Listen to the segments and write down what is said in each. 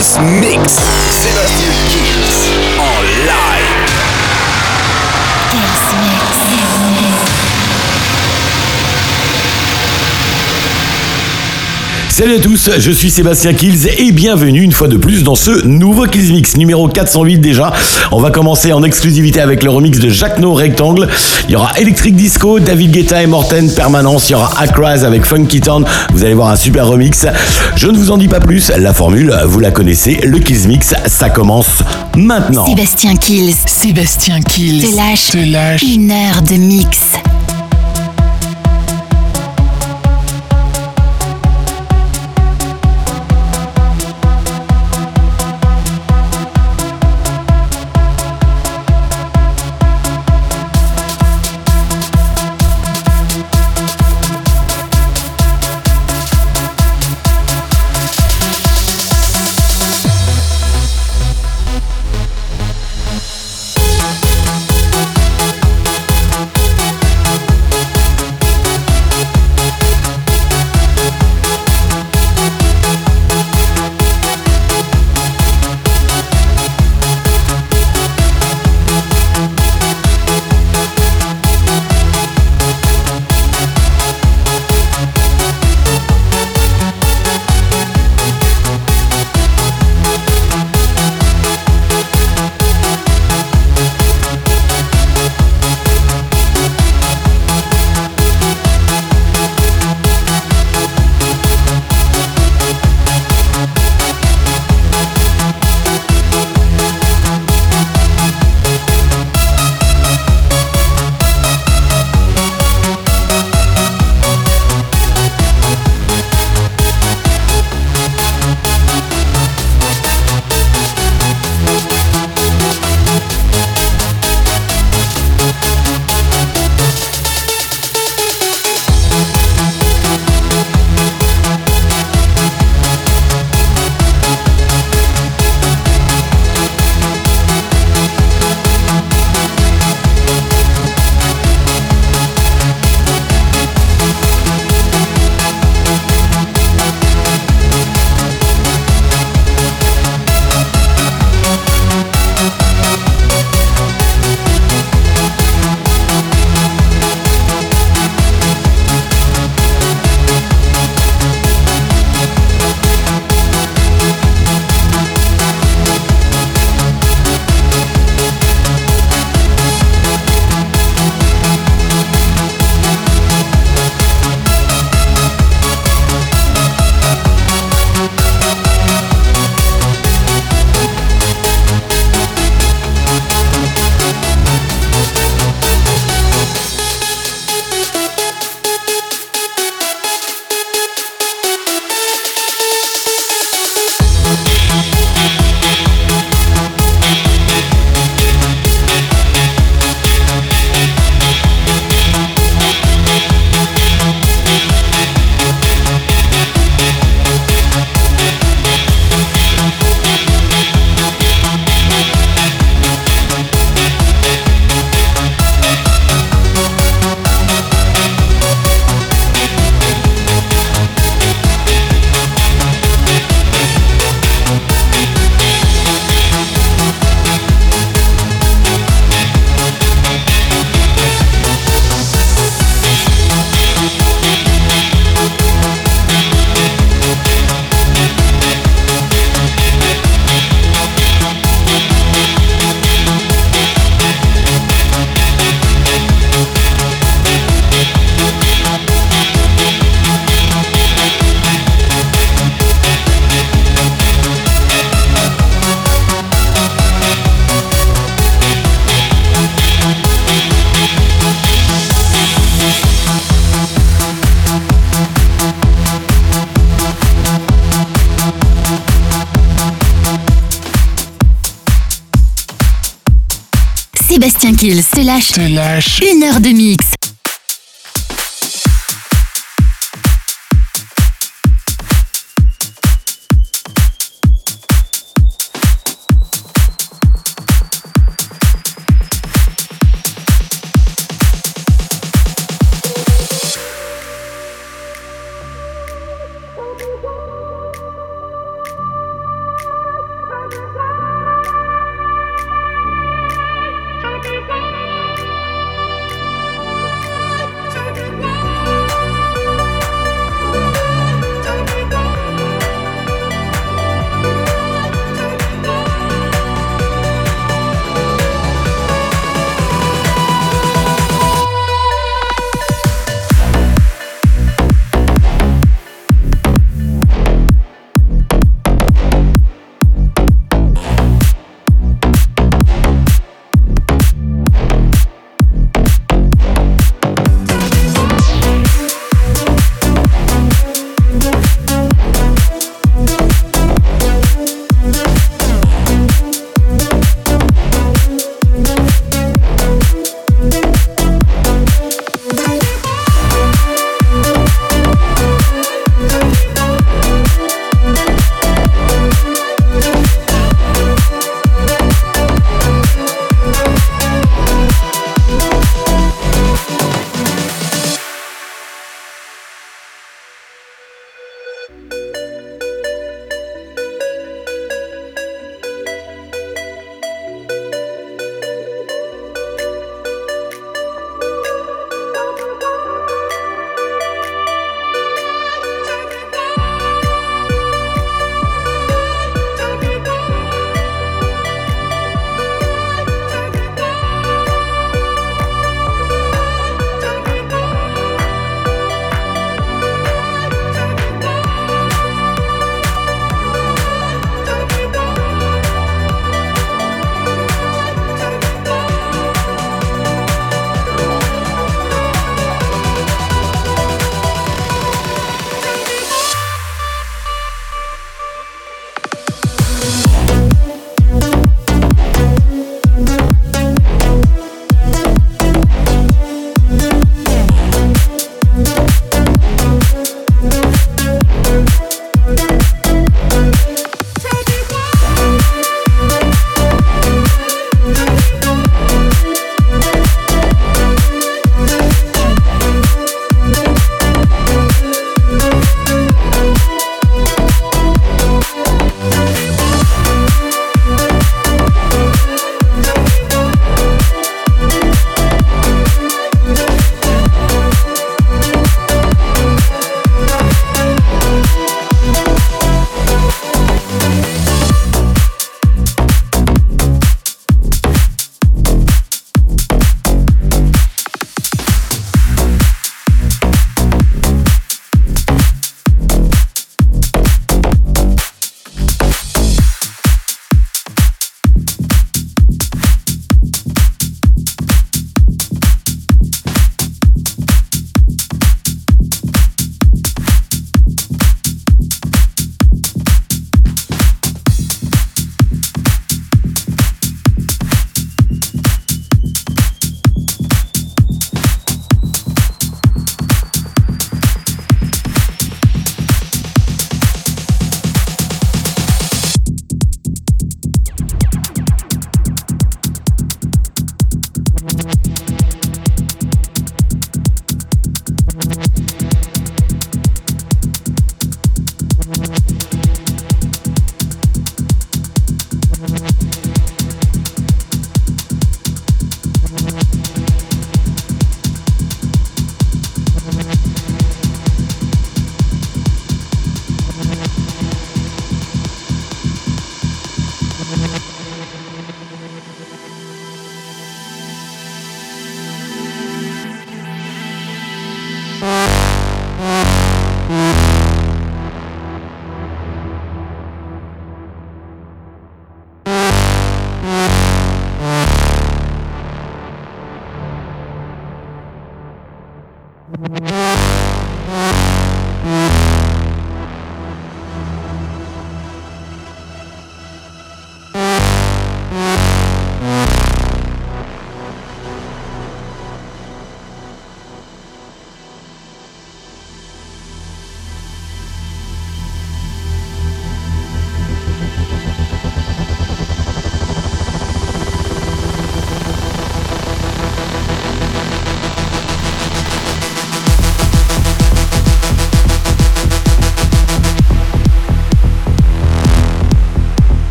Kills Mix. Sébastien Salut à tous, je suis Sébastien Kills et bienvenue une fois de plus dans ce nouveau Kills Mix numéro 408 déjà. On va commencer en exclusivité avec le remix de Jacques No Rectangle. Il y aura Electric Disco, David Guetta et Morten Permanence. Il y aura Acraz avec Funky Town. Vous allez voir un super remix. Je ne vous en dis pas plus. La formule, vous la connaissez. Le Kills Mix, ça commence maintenant. Sébastien Kills Sébastien Kills te lâche, te lâche une heure de mix. Te lâche te lâche une heure de mix.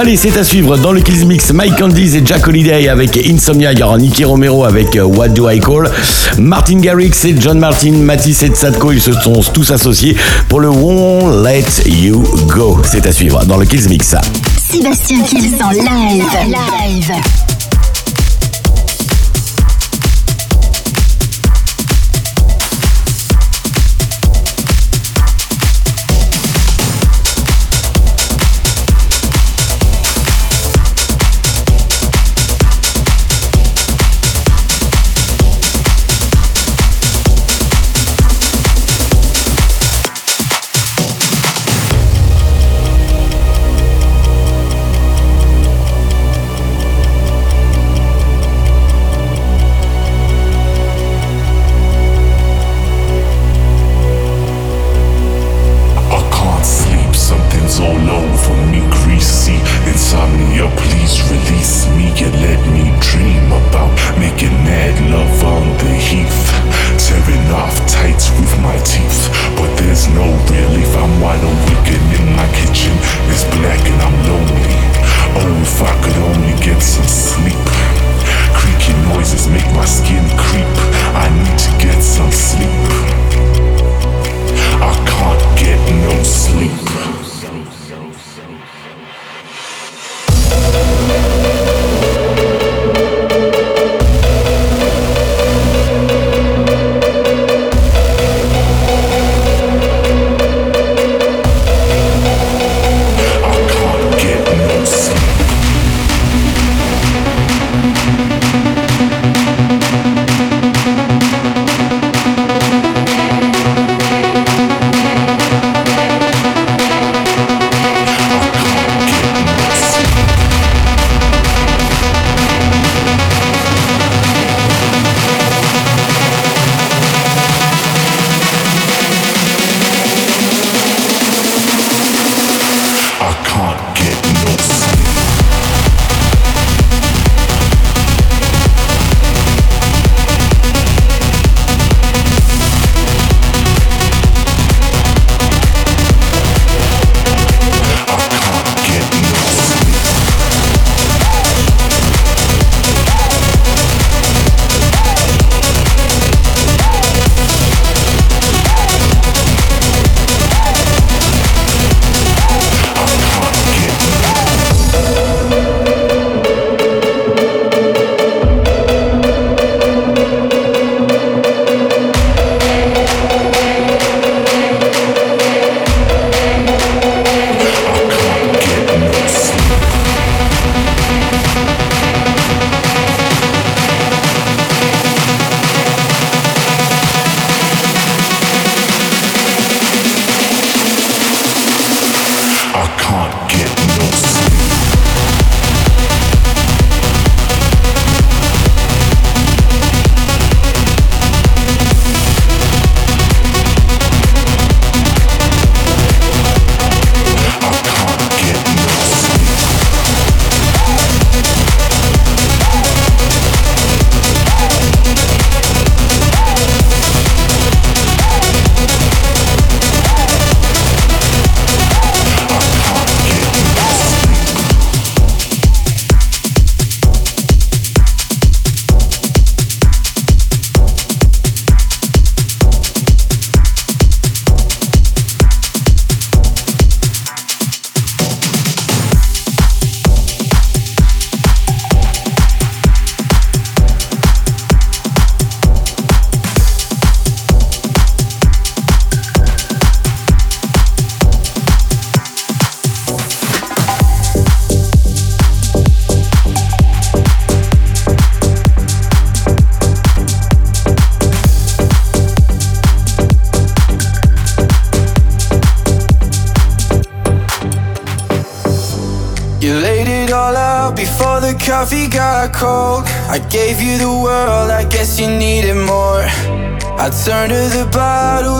Allez, c'est à suivre dans le Kills Mix. Mike Candice et Jack Holiday avec Insomnia. Il Nicky Romero avec euh, What Do I Call. Martin Garrix et John Martin, Matisse et Sadko, ils se sont tous associés pour le Won't Let You Go. C'est à suivre dans le Kills Mix. Sébastien Kills en live. live. Gave you the world, I guess you needed more. I turned to the bottle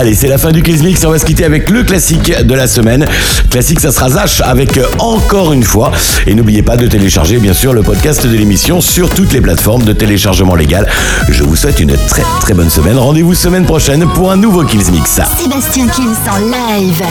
Allez, c'est la fin du Kills Mix. On va se quitter avec le classique de la semaine. Classique, ça sera Zach avec euh, encore une fois. Et n'oubliez pas de télécharger, bien sûr, le podcast de l'émission sur toutes les plateformes de téléchargement légal. Je vous souhaite une très très bonne semaine. Rendez-vous semaine prochaine pour un nouveau Kills Mix. Sébastien Kills en live.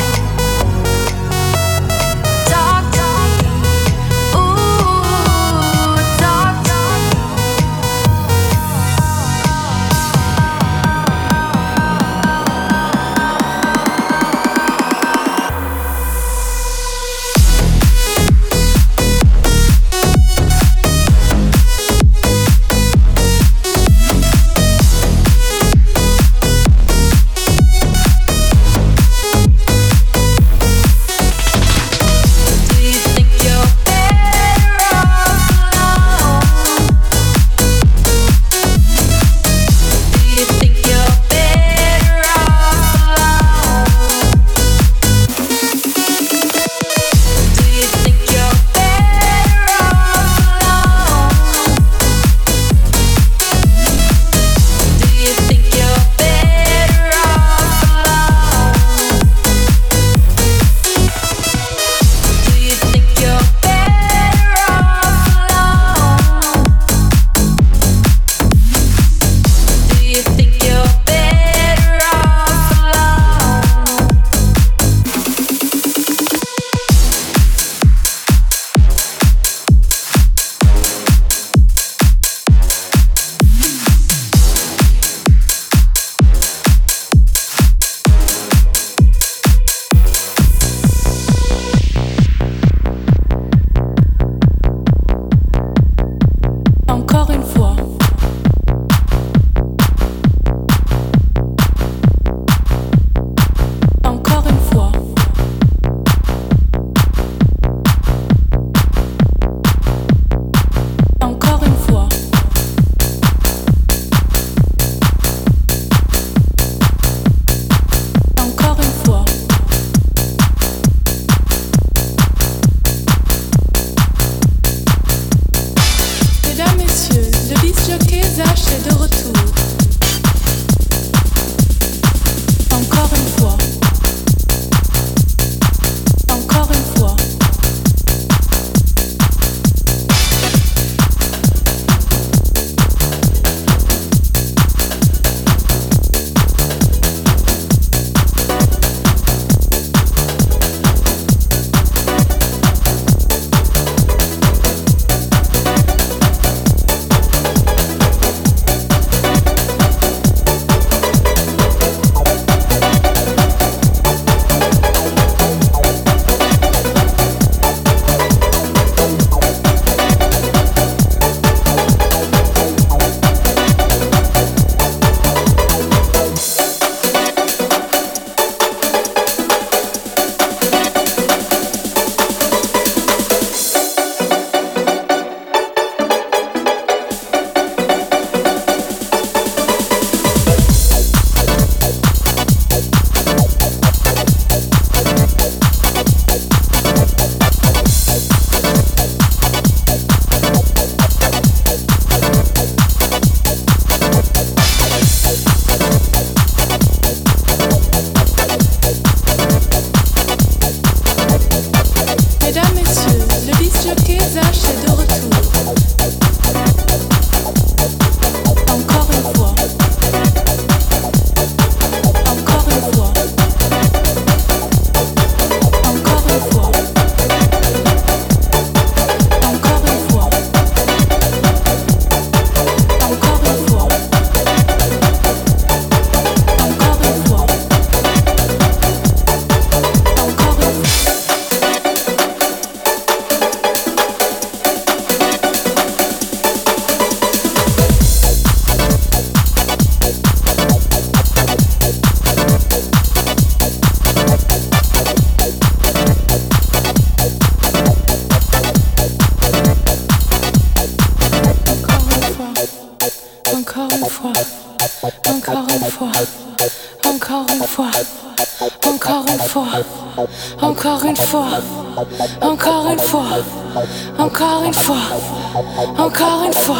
Encore une fois,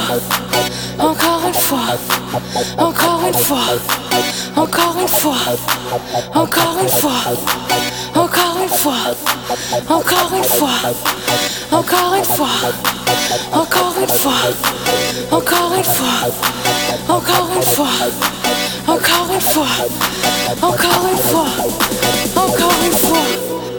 encore une fois, encore une fois, encore une fois, encore une fois, encore une fois, encore une fois, encore une fois, encore une fois, encore une fois, encore une fois, encore une fois, encore une fois, encore une fois.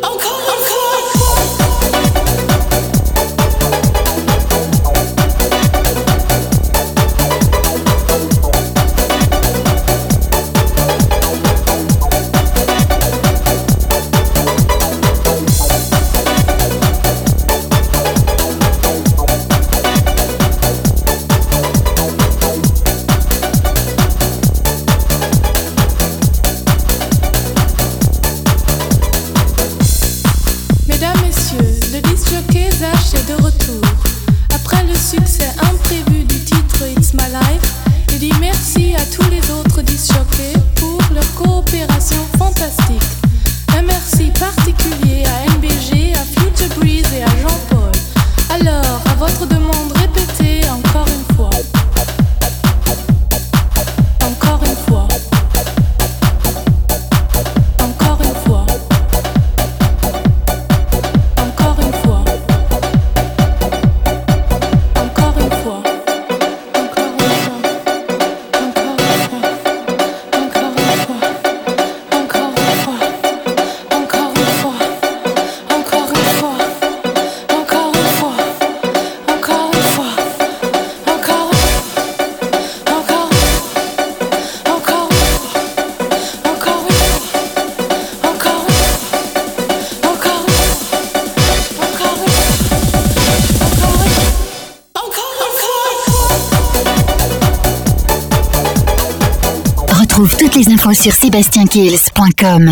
SébastienKills.com